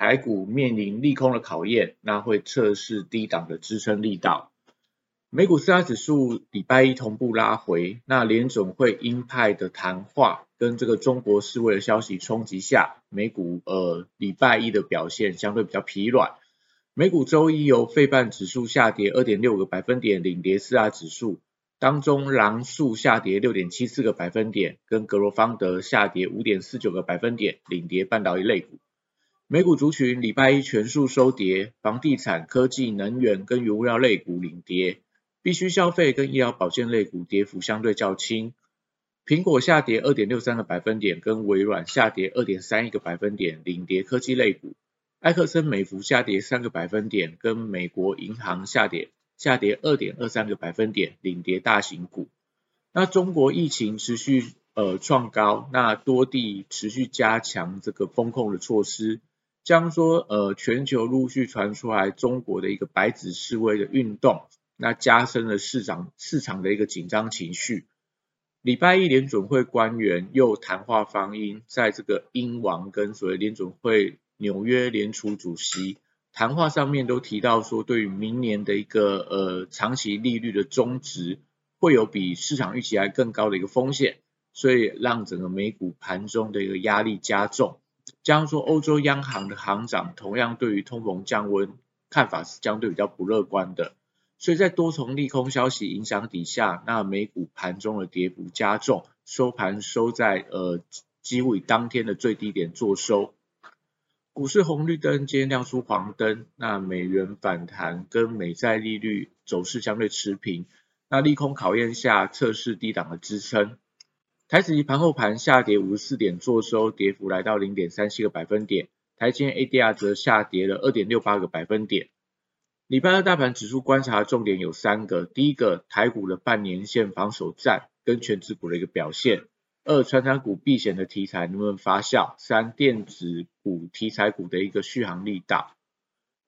台股面临利空的考验，那会测试低档的支撑力道。美股四大指数礼拜一同步拉回，那联总会鹰派的谈话跟这个中国示威的消息冲击下，美股呃礼拜一的表现相对比较疲软。美股周一由费半指数下跌二点六个百分点领跌四大指数，当中狼数下跌六点七四个百分点，跟格罗方德下跌五点四九个百分点领跌半导体类股。美股族群礼拜一全数收跌，房地产、科技、能源跟原物料类股领跌，必须消费跟医疗保健类股跌幅相对较轻。苹果下跌二点六三个百分点，跟微软下跌二点三一个百分点领跌科技类股。埃克森美孚下跌三个百分点，跟美国银行下跌下跌二点二三个百分点领跌大型股。那中国疫情持续呃创高，那多地持续加强这个风控的措施。将说，呃，全球陆续传出来中国的一个白纸示威的运动，那加深了市场市场的一个紧张情绪。礼拜一联准会官员又谈话方音，在这个英王跟所谓联准会纽约联储主席谈话上面都提到说，对于明年的一个呃长期利率的中值会有比市场预期还更高的一个风险，所以让整个美股盘中的一个压力加重。加上说，欧洲央行的行长同样对于通膨降温看法是相对比较不乐观的，所以在多重利空消息影响底下，那美股盘中的跌幅加重，收盘收在呃几乎以当天的最低点做收。股市红绿灯今天亮出黄灯，那美元反弹跟美债利率走势相对持平，那利空考验下测试低档的支撑。台指期盘后盘下跌五十四点，做收跌幅来到零点三七个百分点。台积 ADR 则下跌了二点六八个百分点。礼拜二大盘指数观察重点有三个：第一个，台股的半年线防守战跟全指股的一个表现；二，传产股避险的题材能不能发酵；三，电子股题材股的一个续航力大。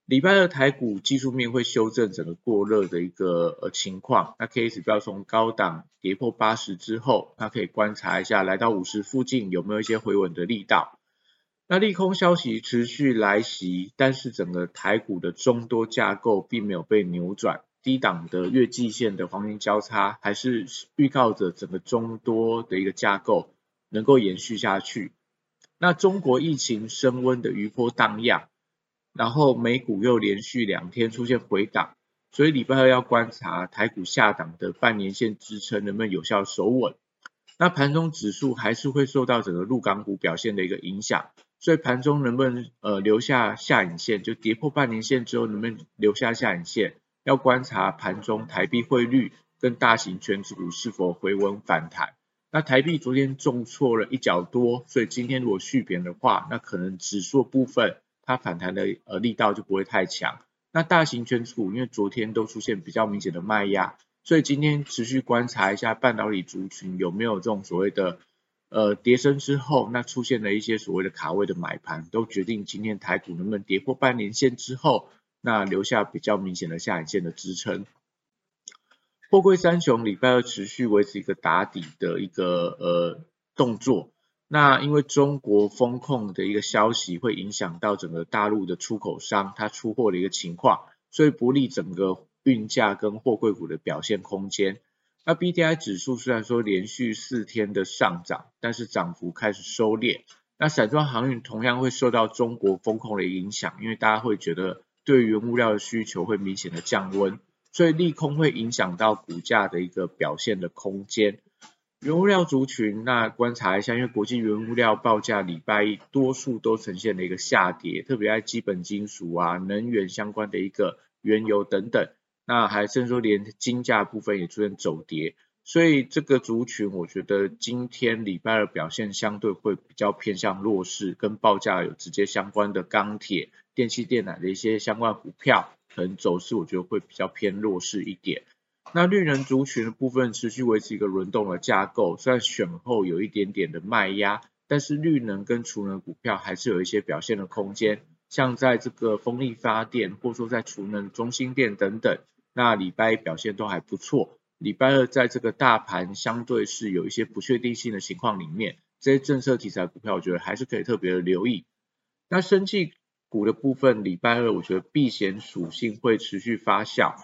礼拜二台股技术面会修正整个过热的一个呃情况，那 K 指标从高档跌破八十之后，那可以观察一下来到五十附近有没有一些回稳的力道。那利空消息持续来袭，但是整个台股的中多架构并没有被扭转，低档的月季线的黄金交叉还是预告着整个中多的一个架构能够延续下去。那中国疫情升温的余波荡漾。然后美股又连续两天出现回档，所以礼拜二要观察台股下档的半年线支撑能不能有效守稳。那盘中指数还是会受到整个陆港股表现的一个影响，所以盘中能不能呃留下下影线，就跌破半年线之后能不能留下下影线，要观察盘中台币汇率跟大型全指股是否回稳反弹。那台币昨天重挫了一角多，所以今天如果续贬的话，那可能指数部分。它反弹的呃力道就不会太强。那大型全股因为昨天都出现比较明显的卖压，所以今天持续观察一下半导体族群有没有这种所谓的呃跌升之后，那出现了一些所谓的卡位的买盘，都决定今天台股能不能跌破半年线之后，那留下比较明显的下影线的支撑。货柜三雄礼拜二持续维持一个打底的一个呃动作。那因为中国风控的一个消息会影响到整个大陆的出口商它出货的一个情况，所以不利整个运价跟货柜股的表现空间。那 B D I 指数虽然说连续四天的上涨，但是涨幅开始收敛。那散装航运同样会受到中国风控的影响，因为大家会觉得对原物料的需求会明显的降温，所以利空会影响到股价的一个表现的空间。原物料族群，那观察一下，因为国际原物料报价礼拜一多数都呈现了一个下跌，特别在基本金属啊、能源相关的一个原油等等，那还甚至说连金价部分也出现走跌，所以这个族群我觉得今天礼拜二表现相对会比较偏向弱势，跟报价有直接相关的钢铁、电器电缆的一些相关股票，可能走势我觉得会比较偏弱势一点。那绿能族群的部分持续维持一个轮动的架构，虽然选后有一点点的卖压，但是绿能跟储能股票还是有一些表现的空间。像在这个风力发电，或者说在储能中心电等等，那礼拜一表现都还不错。礼拜二在这个大盘相对是有一些不确定性的情况里面，这些政策题材股票，我觉得还是可以特别的留意。那生技股的部分，礼拜二我觉得避险属性会持续发酵。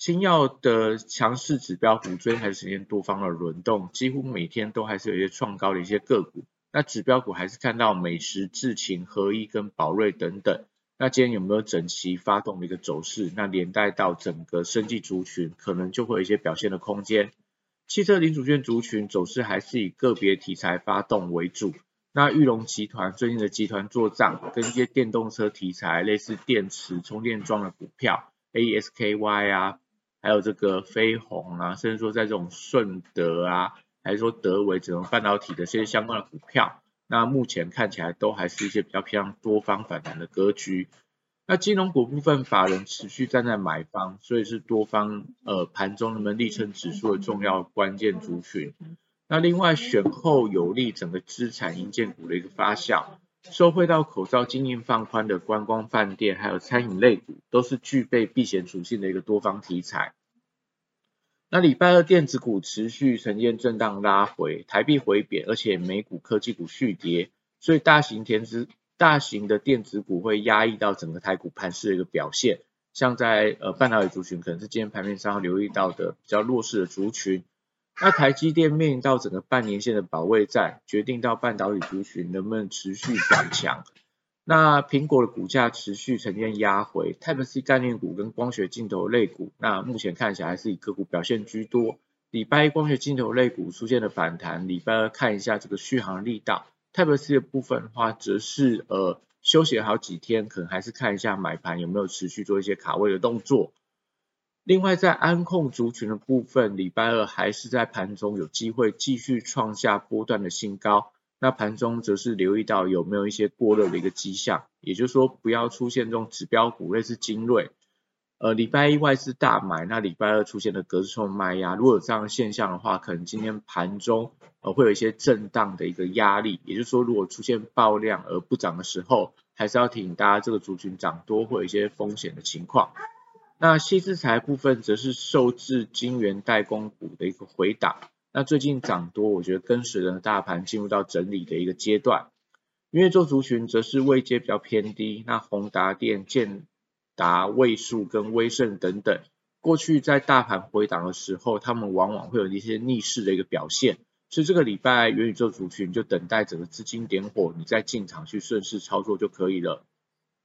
新药的强势指标股追还是呈现多方的轮动，几乎每天都还是有一些创高的一些个股。那指标股还是看到美食、智勤、合一跟宝瑞等等。那今天有没有整齐发动的一个走势？那连带到整个生技族群，可能就会有一些表现的空间。汽车零组件族群走势还是以个别题材发动为主。那玉龙集团最近的集团做账，跟一些电动车题材，类似电池充电桩的股票，ASKY 啊。还有这个飞鸿啊，甚至说在这种顺德啊，还是说德维这种半导体的这些相关的股票，那目前看起来都还是一些比较偏向多方反弹的格局。那金融股部分，法人持续站在买方，所以是多方呃盘中人们力撑指数的重要关键族群。那另外选后有利整个资产营建股的一个发酵。收回到口罩经营放宽的观光饭店，还有餐饮类股，都是具备避险属性的一个多方题材。那礼拜二电子股持续呈现震荡拉回，台币回贬，而且美股科技股续跌，所以大型电子大型的电子股会压抑到整个台股盘势的一个表现。像在呃半导体族群，可能是今天盘面上留意到的比较弱势的族群。那台积电面临到整个半年线的保卫战，决定到半导体族群能不能持续转强。那苹果的股价持续呈现压回，Type C 概念股跟光学镜头类股，那目前看起来还是以个股表现居多。礼拜一光学镜头类股出现了反弹，礼拜二看一下这个续航力道。Type C 的部分的话，则是呃休息了好几天，可能还是看一下买盘有没有持续做一些卡位的动作。另外，在安控族群的部分，礼拜二还是在盘中有机会继续创下波段的新高。那盘中则是留意到有没有一些过热的一个迹象，也就是说不要出现这种指标股，类似精锐。呃，礼拜一外资大买，那礼拜二出现的隔日冲卖压，如果有这样的现象的话，可能今天盘中呃会有一些震荡的一个压力。也就是说，如果出现爆量而不涨的时候，还是要提醒大家，这个族群涨多会有一些风险的情况。那细资材部分则是受制晶圆代工股的一个回档，那最近涨多，我觉得跟随着大盘进入到整理的一个阶段。因为做族群则是位阶比较偏低，那宏达电、建达、位数跟威盛等等，过去在大盘回档的时候，他们往往会有一些逆势的一个表现，所以这个礼拜元宇宙族群就等待整个资金点火，你再进场去顺势操作就可以了。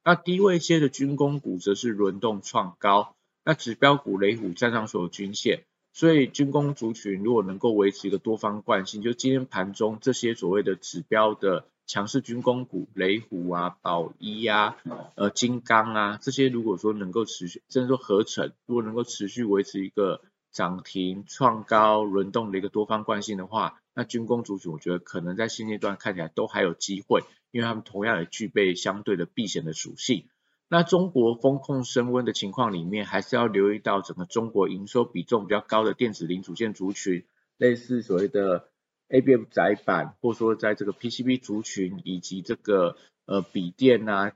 那低位接的军工股则是轮动创高，那指标股雷虎站上所有均线，所以军工族群如果能够维持一个多方惯性，就今天盘中这些所谓的指标的强势军工股，雷虎啊、宝一啊、呃金刚啊这些，如果说能够持续，甚至说合成，如果能够持续维持一个涨停创高轮动的一个多方惯性的话，那军工族群我觉得可能在现阶段看起来都还有机会。因为他们同样也具备相对的避险的属性。那中国风控升温的情况里面，还是要留意到整个中国营收比重比较高的电子零组件族群，类似所谓的 ABF 窄板，或说在这个 PCB 族群以及这个呃笔电啊、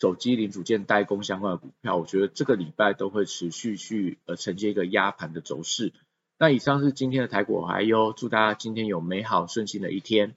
手机零组件代工相关的股票，我觉得这个礼拜都会持续去呃承接一个压盘的走势。那以上是今天的台股还有，祝大家今天有美好顺心的一天。